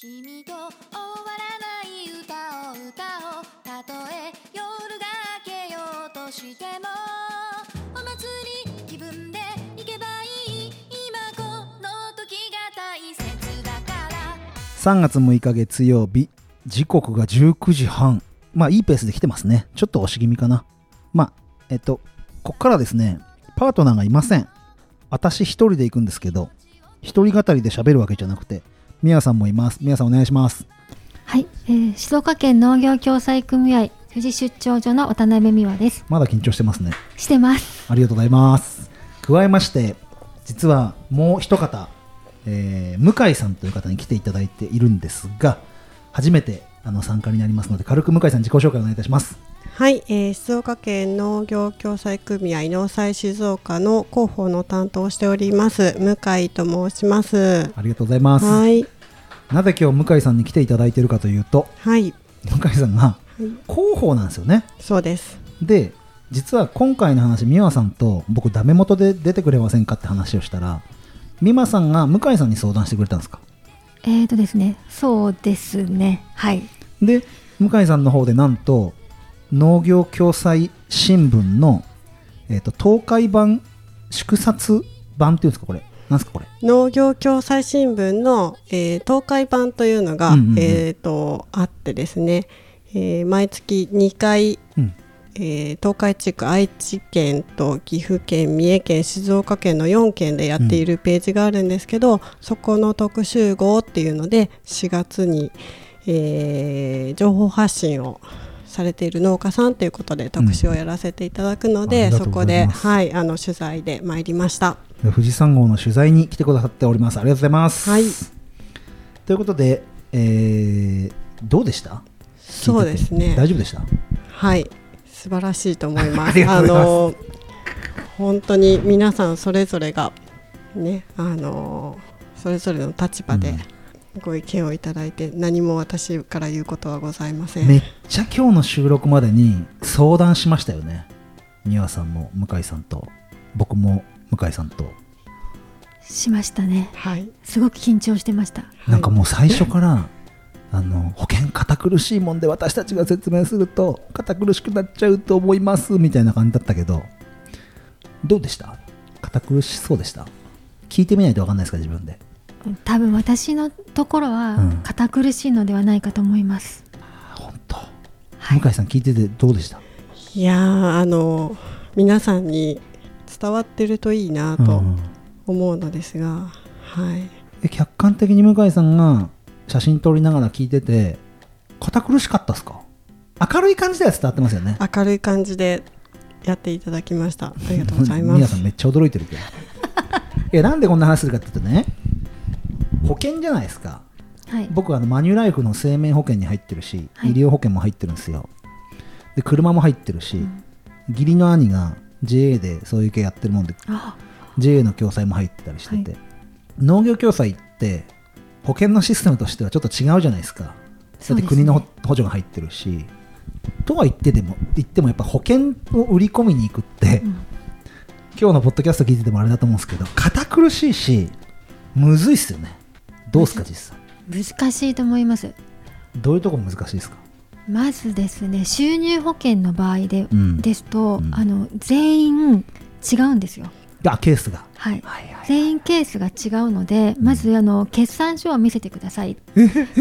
君と終わらない歌を歌おう。たとえ夜が明けようとしてもお祭り気分で行けばいい今この時が大切だから。3月6日月曜日時刻が19時半。まあいいペースで来てますね。ちょっと押し気味かな。まあえっとこっからですねパートナーがいません。私一人で行くんですけど一人語りで喋るわけじゃなくてみやさんもいます。みやさんお願いします。はい、えー静岡県農業共済組合富士出張所の渡辺美和です。まだ緊張してますね。してます。ありがとうございます。加えまして実はもう一方、えー向井さんという方に来ていただいているんですが初めてあの参加になりますので軽く向井さん自己紹介お願いいたしますはい、えー静岡県農業共済組合農災静岡の広報の担当をしております向井と申します。ありがとうございますはい、なぜ今日向井さんに来ていただいているかというとはい、向井さんがはい広報なんですよねそうです。で実は今回の話美和さんと僕ダメ元で出てくれませんかって話をしたら美和さんが向井さんに相談してくれたんですか？えーとですね、そうですね。はい。で向井さんの方でなんと農業共済新聞の、えー、と東海版縮刷版っていうんですかこれ。なんですかこれ。農業共済新聞の、えー東海版というのが、うんうんうん。えー、とあってですね、えー毎月2回、うん。えー東海地区愛知県と岐阜県三重県静岡県の4県でやっているページがあるんですけど、そこの特集号っていうので4月に、えー情報発信をされている農家さんということで特集をやらせていただくので、うんそうこですはいあの取材で参りました。富士山号の取材に来てくださっております。ありがとうございます、はい。ということで、えーどうでした？そうですね。大丈夫でした？はい、素晴らしいと思いまあす。りがとうございます。の本当に皆さんそれぞれがね、あのそれぞれの立場でご意見をいただいて、何も私から言うことはございません。めっちゃ今日の収録までに相談しましたよね。美和さんも向井さんと僕も向井さんと。しましたね。はい、すごく緊張してました。なんかもう最初から あの保険堅苦しいもんで私たちが説明すると堅苦しくなっちゃうと思いますみたいな感じだったけどどうでした？堅苦しそうでした？聞いてみないと分かんないですか自分で多分私のところはうん堅苦しいのではないかと思います。本当、はい。向井さん聞いててどうでした？いやーあの皆さんに伝わってるといいなとうん思うのですが、はい。え客観的に向井さんが写真撮りながら聞いてて堅苦しかったですか？明るい感じでは伝わってますよね明るい感じでやっていただきました。ありがとうございます。皆さんめっちゃ驚いてるけどいやなんでこんな話するかっていうとね保険じゃないですか。はい。僕あのマニュライフの生命保険に入ってるし、はい。医療保険も入ってるんですよ。で車も入ってるし、うん。義理の兄が JA でそういう系やってるもんであ、JA の共済も入ってたりしてて、農業共済って保険のシステムとしてはちょっと違うじゃないですか。だって国の補助が入ってるし。とは言ってでも言ってもやっぱ保険を売り込みに行くって、うん。今日のポッドキャスト聞いててもあれだと思うんですけど堅苦しいしむずいっすよねどうですか実際？難しいと思います。どういうとこ難しいですか？まずですね、収入保険の場合で、うん。ですと、うん。あの全員違うんですよ。あケースが。はい。はいはい全員ケースが違うので、まずあの決算書を見せてください。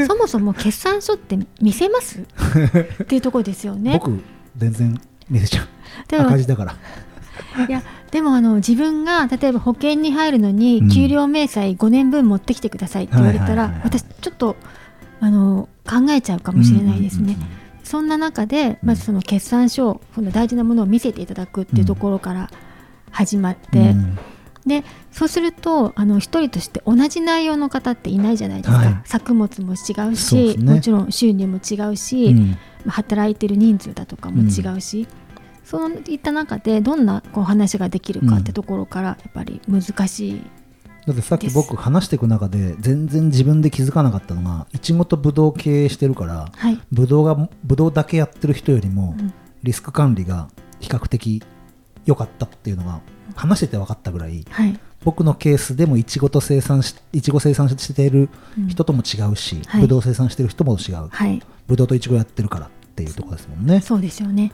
そもそも決算書って見せます？っていうところですよね。僕全然見せちゃう。赤字だからいやでもあの自分が例えば保険に入るのに、うん。給料明細5年分持ってきてくださいって言われたら、私ちょっとあの考えちゃうかもしれないですね。そんな中でまずその決算書をその大事なものを見せていただくっていうところから始まって、うん。でそうするとあの一人として同じ内容の方っていないじゃないですか、はい。作物も違うし、ね。もちろん収入も違うし、うん。まあ働いてる人数だとかも違うし、そういった中でどんなこう話ができるかってところからやっぱり難しい、だってさっき僕話していく中で全然自分で気づかなかったのがいちごとぶどう経営してるからはい、ぶどうがぶどうだけやってる人よりもうん。リスク管理が比較的良かったっていうのが話してて分かったぐらいはい、僕のケースでもいちごと生産しいちご生産しているうん。人とも違うし、はい。ぶどう生産してる人も違う、はい。ぶどうといちごやってるからっていうところですもんね。そうですよね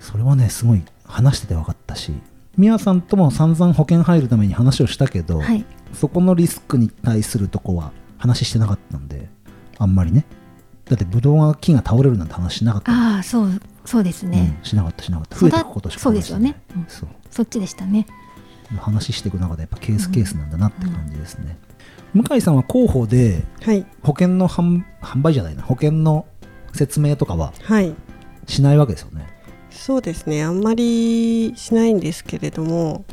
それはねすごい話してて分かったしみやさんとも散々保険入るために話をしたけど、はい。そこのリスクに対するとこは話してなかったんであんまりね。だってブドウが木が倒れるなんて話しなかった。ああそうそうですね、うん、しなかったしなかった。増えていくことしかそうですよね。うん。話してないそっちでしたね。そう話していく中でやっぱケースケースなんだなって感じですね、向井さんは広報ではい。保険の販販売じゃないな保険の説明とかははい。しないわけですよねそうですね。あんまりしないんですけれども、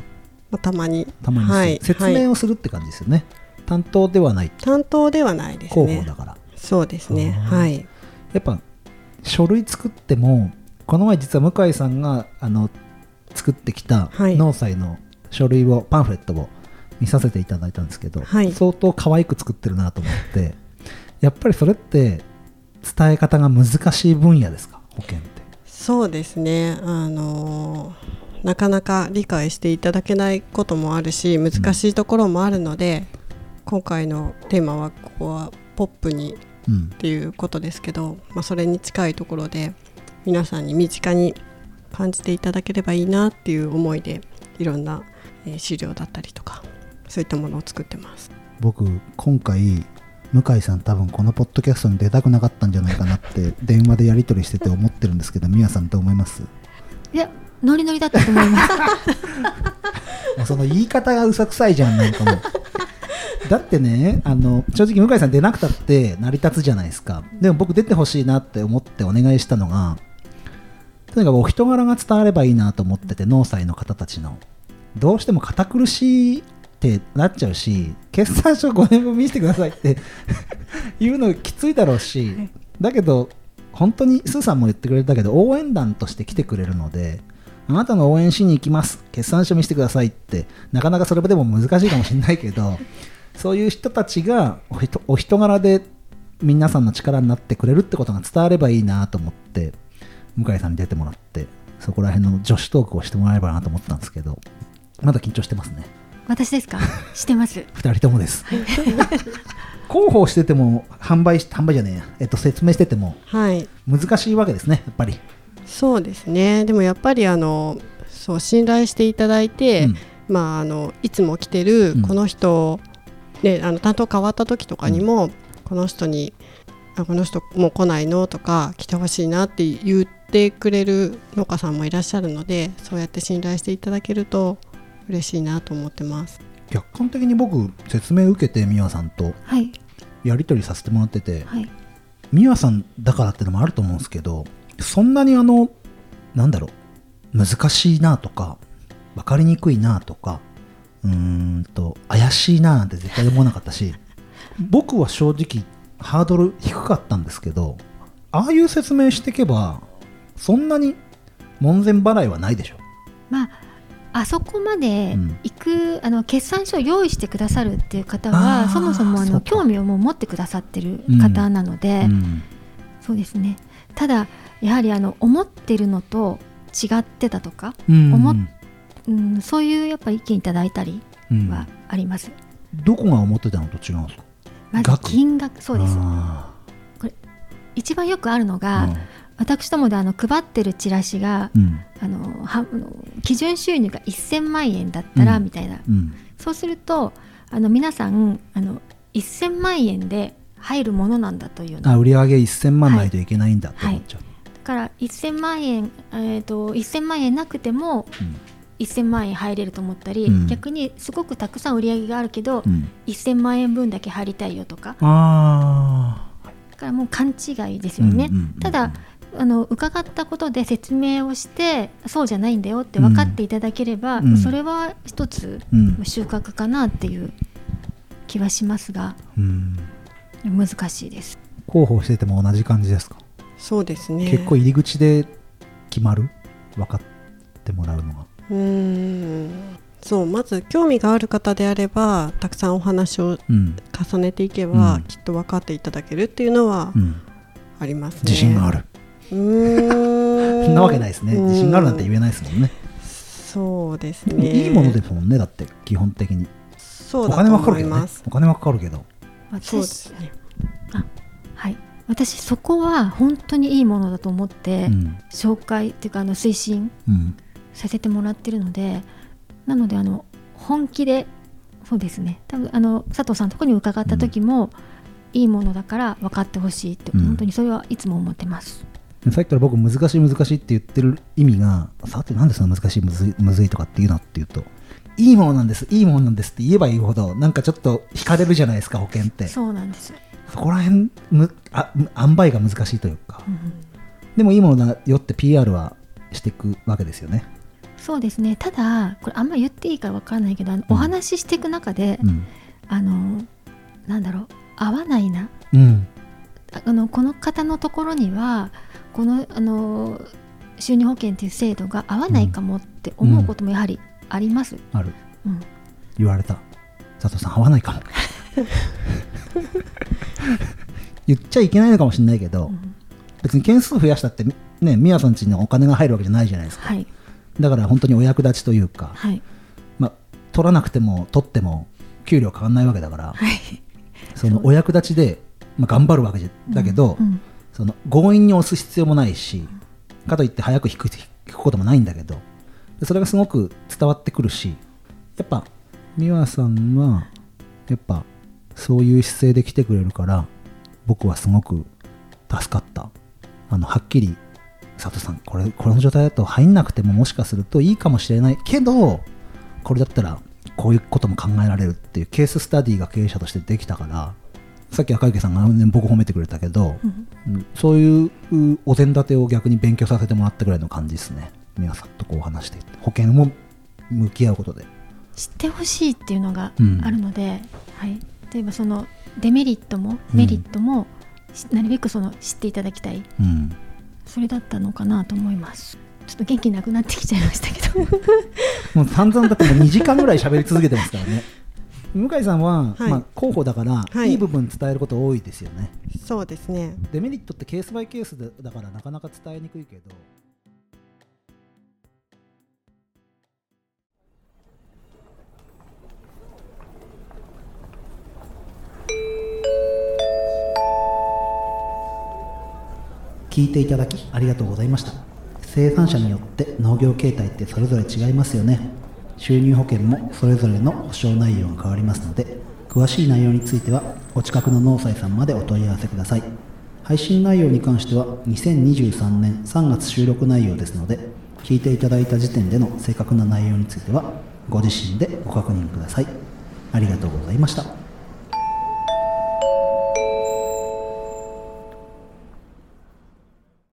まあ、たまに。たまにはい。説はい明をするって感じですよね、担当ではない担当ではないですね。広報だから、そうですね。はい。やっぱ書類作ってもこの前実は向井さんがあの作ってきたはい。農祭の書類を、パンフレットを見させていただいたんですけど、はい。相当可愛く作ってるなと思って。やっぱりそれって伝え方が難しい分野ですか？保険。ってそうですねあのーなかなか理解していただけないこともあるし難しいところもあるので、今回のテーマはここはポップにうんっていうことですけど、まあ、それに近いところで皆さんに身近に感じていただければいいなっていう思いでいろんな、えー資料だったりとかそういったものを作ってます。僕今回向井さん多分このポッドキャストに出たくなかったんじゃないかなって 電話でやり取りしてて思ってるんですけどみやさんどう思います？いやノリノリだったと思います。もうその言い方がうさくさいじゃんなんかもう。だってねあの正直向井さん出なくたって成り立つじゃないですか。でも僕出てほしいなって思ってお願いしたのがとにかくお人柄が伝わればいいなと思ってて農祭の方たちの。どうしても堅苦しいってなっちゃうし決算書5年分見せてくださいって 言うのきついだろうしだけど本当にスーさんも言ってくれたけど応援団として来てくれるのであなたの応援しに行きます決算書見せてくださいってなかなかそれでも難しいかもしれないけど そういう人たちがお人お人柄で皆さんの力になってくれるってことが伝わればいいなと思って向井さんに出てもらってそこら辺の女子トークをしてもらえればなと思ったんですけどまだ緊張してますね。私ですか？してます。2人ともです。広報してても販売し販売じゃねえや、えっと、説明しててもはい。難しいわけですねやっぱり、そうですね。でもやっぱりあのそう信頼していただいて、うん。まあ、あのいつも来てるうん。この人、ね、あの担当変わった時とかにも、この人にあこの人もう来ないのとか来てほしいなって言ってくれる農家さんもいらっしゃるのでそうやって信頼していただけると嬉しいなと思ってます。客観的に僕説明受けて美和さんとはい。やり取りさせてもらっててはい。美和さんだからってのもあると思うんですけどそんなにあのなんだろう難しいなとか分かりにくいなとかうーんと怪しいななんて絶対思わなかったし 僕は正直ハードル低かったんですけどああいう説明していけばそんなに門前払いはないでしょ。まああそこまでうん。行く、あの決算書を用意してくださるっていう方はそもそもあの興味をもう持ってくださってる方なので、うん。そうですね。ただやはりあの思ってるのと違ってたとか、うん。うん、そういうやっぱ意見いただいたりうん。はあります、どこが思ってたのと違うんですか？まず額。金額そうです。あ一番よくあるのーが、私どもであの配ってるチラシがうん。あのは基準収入が1000万円だったら、うん。みたいな。うん。そうするとあの皆さんあの1000万円で入るものなんだというの。あ売り上げ1000万ないといけないんだって思っちゃう、だから1000万円、えー、と1000万円なくても1000万円入れると思ったり、うん。逆にすごくたくさん売り上げがあるけど、うん。うん1000万円分だけ入りたいよとか。あだからもう勘違いですあよね、うんうんうん。ただあの伺ったことで説明をしてそうじゃないんだよって分かっていただければ、うん。それは一つうん。収穫かなっていう気はしますがうん。難しいです。広報してても同じ感じですか、そうですね。結構入り口で決まる？分かってもらうのが。うーん。そうまず興味がある方であればたくさんお話をうん、重ねていけば、うん。きっと分かっていただけるっていうのはうん、ありますね。自信がある、そんなわけないですね。自信があるなんて言えないですもんね。そうですでもね。いいものですもんねだって基本的に。そうお金だと思はかかるけどね。います。お金はかかるけど。そうで私すね。はい。私そこは本当にいいものだと思って、うん。紹介っていうかあの推進うん。させてもらってるのでなのであの本気でそうですね。多分あの佐藤さんのところに伺った時も、いいものだから分かってほしいって、うん。本当にそれはいつも思ってます。さっきから僕難しい難しいって言ってる意味がさてなんでそんな難しいむずいむずいとかっていうのっていうといいものなんですいいものなんですって言えば言うほどなんかちょっと惹かれるじゃないですか保険って。そそうなんです、こら辺むあむ塩梅が難しいというか。うんでもいいものだよって PR はしていくわけですよね。そうですね。ただこれあんま言っていいか分かんないけどお話ししていく中で、うん。あのなんだろう合わないな。うん。ああのこの方のところにはこのあの収入保険っていう制度が合わないかもって思うこともやはりあります。ある。うん。言われた。佐藤さん合わないかも。言っちゃいけないのかもしれないけど、うん。別に件数増やしたってねみやさんちにお金が入るわけじゃないじゃないですか。はい。だから本当にお役立ちというか、はい。まあ、取らなくても取っても給料変わんないわけだから、はい。そのお役立ちで、まあ、頑張るわけだけど、うんその強引に押す必要もないしかといって早く引く引くこともないんだけどそれがすごく伝わってくるしやっぱ美和さんはやっぱそういう姿勢で来てくれるから僕はすごく助かった。あのはっきり佐藤さんこれこの状態だと入んなくてももしかするといいかもしれない。けどこれだったらこういうことも考えられるっていうケーススタディが経営者としてできたからさっき赤池さんが、ね、僕褒めてくれたけど、うん。うんそういううお膳立てを逆に勉強させてもらったぐらいの感じですね。皆さんとこう話して保険も向き合うことで。知ってほしいっていうのがうん。あるので、はい、例えばそのデメリットもメリットも、しなるべくその知っていただきたい。うん。それだったのかなと思います。ちょっと元気なくなってきちゃいましたけど。もう散々だってもう2時間ぐらい喋り続けてますからね向井さんは、はい。まあ、候補だから、はい。い、い部分伝えること多いですよね。そうですね。デメリットってケースバイケースでだからなかなか伝えにくいけど。聞いていただきありがとうございました。生産者によって農業形態ってそれぞれ違いますよね収入保険もそれぞれの保証内容が変わりますので詳しい内容についてはお近くの農祭さんまでお問い合わせください。配信内容に関しては2023年3月収録内容ですので聞いていただいた時点での正確な内容についてはご自身でご確認ください。ありがとうございました。